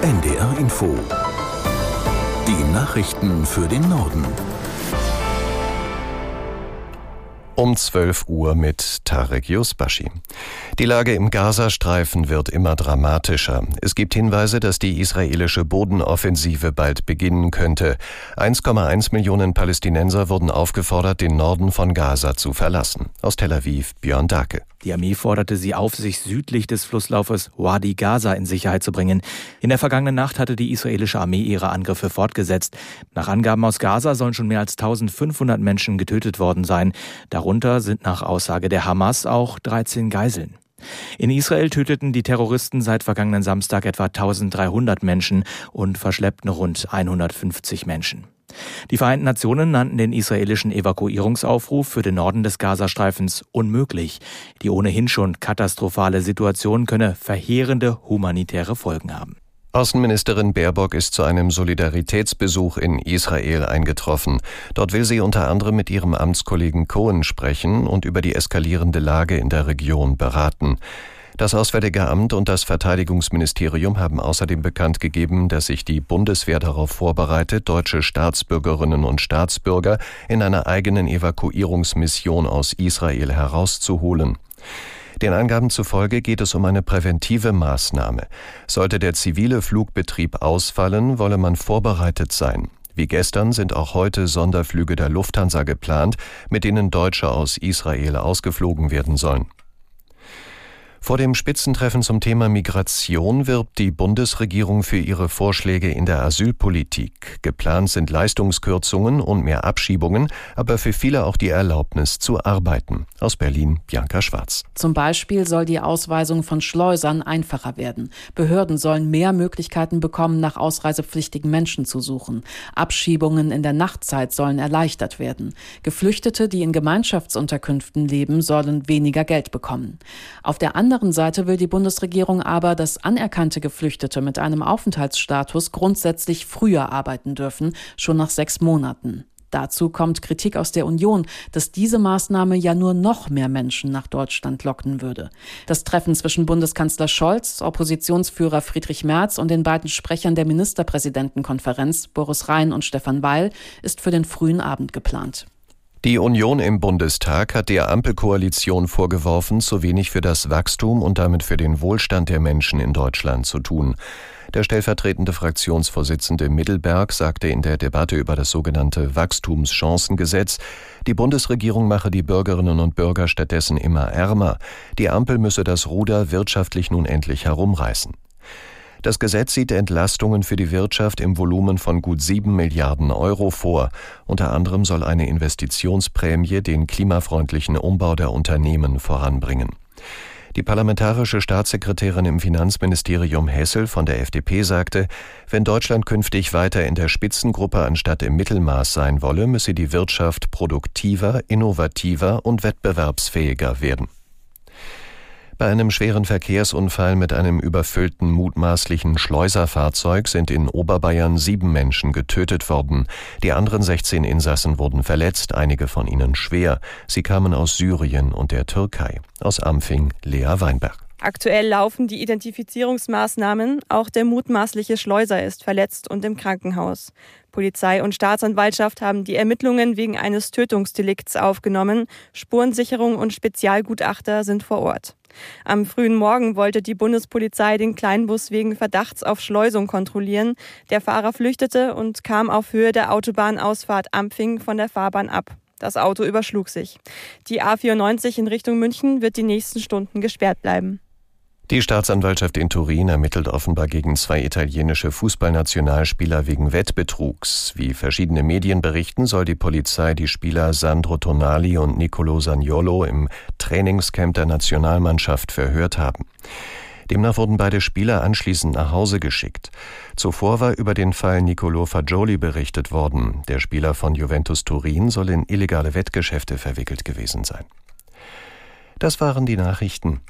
NDR Info. Die Nachrichten für den Norden. Um 12 Uhr mit Tarek Yusbashi. Die Lage im Gazastreifen wird immer dramatischer. Es gibt Hinweise, dass die israelische Bodenoffensive bald beginnen könnte. 1,1 Millionen Palästinenser wurden aufgefordert, den Norden von Gaza zu verlassen. Aus Tel Aviv Björn Dake. Die Armee forderte sie auf, sich südlich des Flusslaufes Wadi Gaza in Sicherheit zu bringen. In der vergangenen Nacht hatte die israelische Armee ihre Angriffe fortgesetzt. Nach Angaben aus Gaza sollen schon mehr als 1500 Menschen getötet worden sein. Darunter sind nach Aussage der Hamas auch 13 Geiseln. In Israel töteten die Terroristen seit vergangenen Samstag etwa 1300 Menschen und verschleppten rund 150 Menschen. Die Vereinten Nationen nannten den israelischen Evakuierungsaufruf für den Norden des Gazastreifens unmöglich. Die ohnehin schon katastrophale Situation könne verheerende humanitäre Folgen haben. Außenministerin Baerbock ist zu einem Solidaritätsbesuch in Israel eingetroffen. Dort will sie unter anderem mit ihrem Amtskollegen Cohen sprechen und über die eskalierende Lage in der Region beraten. Das Auswärtige Amt und das Verteidigungsministerium haben außerdem bekannt gegeben, dass sich die Bundeswehr darauf vorbereitet, deutsche Staatsbürgerinnen und Staatsbürger in einer eigenen Evakuierungsmission aus Israel herauszuholen. Den Angaben zufolge geht es um eine präventive Maßnahme. Sollte der zivile Flugbetrieb ausfallen, wolle man vorbereitet sein. Wie gestern sind auch heute Sonderflüge der Lufthansa geplant, mit denen Deutsche aus Israel ausgeflogen werden sollen. Vor dem Spitzentreffen zum Thema Migration wirbt die Bundesregierung für ihre Vorschläge in der Asylpolitik. Geplant sind Leistungskürzungen und mehr Abschiebungen, aber für viele auch die Erlaubnis zu arbeiten. Aus Berlin Bianca Schwarz. Zum Beispiel soll die Ausweisung von Schleusern einfacher werden. Behörden sollen mehr Möglichkeiten bekommen, nach ausreisepflichtigen Menschen zu suchen. Abschiebungen in der Nachtzeit sollen erleichtert werden. Geflüchtete, die in Gemeinschaftsunterkünften leben, sollen weniger Geld bekommen. Auf der Seite will die Bundesregierung aber, dass anerkannte Geflüchtete mit einem Aufenthaltsstatus grundsätzlich früher arbeiten dürfen, schon nach sechs Monaten. Dazu kommt Kritik aus der Union, dass diese Maßnahme ja nur noch mehr Menschen nach Deutschland locken würde. Das Treffen zwischen Bundeskanzler Scholz, Oppositionsführer Friedrich Merz und den beiden Sprechern der Ministerpräsidentenkonferenz, Boris Rhein und Stefan Weil, ist für den frühen Abend geplant. Die Union im Bundestag hat der Ampelkoalition vorgeworfen, zu wenig für das Wachstum und damit für den Wohlstand der Menschen in Deutschland zu tun. Der stellvertretende Fraktionsvorsitzende Mittelberg sagte in der Debatte über das sogenannte Wachstumschancengesetz, die Bundesregierung mache die Bürgerinnen und Bürger stattdessen immer ärmer. Die Ampel müsse das Ruder wirtschaftlich nun endlich herumreißen. Das Gesetz sieht Entlastungen für die Wirtschaft im Volumen von gut sieben Milliarden Euro vor. Unter anderem soll eine Investitionsprämie den klimafreundlichen Umbau der Unternehmen voranbringen. Die parlamentarische Staatssekretärin im Finanzministerium Hessel von der FDP sagte, wenn Deutschland künftig weiter in der Spitzengruppe anstatt im Mittelmaß sein wolle, müsse die Wirtschaft produktiver, innovativer und wettbewerbsfähiger werden. Bei einem schweren Verkehrsunfall mit einem überfüllten mutmaßlichen Schleuserfahrzeug sind in Oberbayern sieben Menschen getötet worden. Die anderen 16 Insassen wurden verletzt, einige von ihnen schwer. Sie kamen aus Syrien und der Türkei. Aus Ampfing Lea Weinberg. Aktuell laufen die Identifizierungsmaßnahmen. Auch der mutmaßliche Schleuser ist verletzt und im Krankenhaus. Polizei und Staatsanwaltschaft haben die Ermittlungen wegen eines Tötungsdelikts aufgenommen. Spurensicherung und Spezialgutachter sind vor Ort. Am frühen Morgen wollte die Bundespolizei den Kleinbus wegen Verdachts auf Schleusung kontrollieren. Der Fahrer flüchtete und kam auf Höhe der Autobahnausfahrt Ampfing von der Fahrbahn ab. Das Auto überschlug sich. Die A94 in Richtung München wird die nächsten Stunden gesperrt bleiben. Die Staatsanwaltschaft in Turin ermittelt offenbar gegen zwei italienische Fußballnationalspieler wegen Wettbetrugs. Wie verschiedene Medien berichten, soll die Polizei die Spieler Sandro Tonali und Nicolo Sagnolo im Trainingscamp der Nationalmannschaft verhört haben. Demnach wurden beide Spieler anschließend nach Hause geschickt. Zuvor war über den Fall Nicolo Fagioli berichtet worden. Der Spieler von Juventus Turin soll in illegale Wettgeschäfte verwickelt gewesen sein. Das waren die Nachrichten.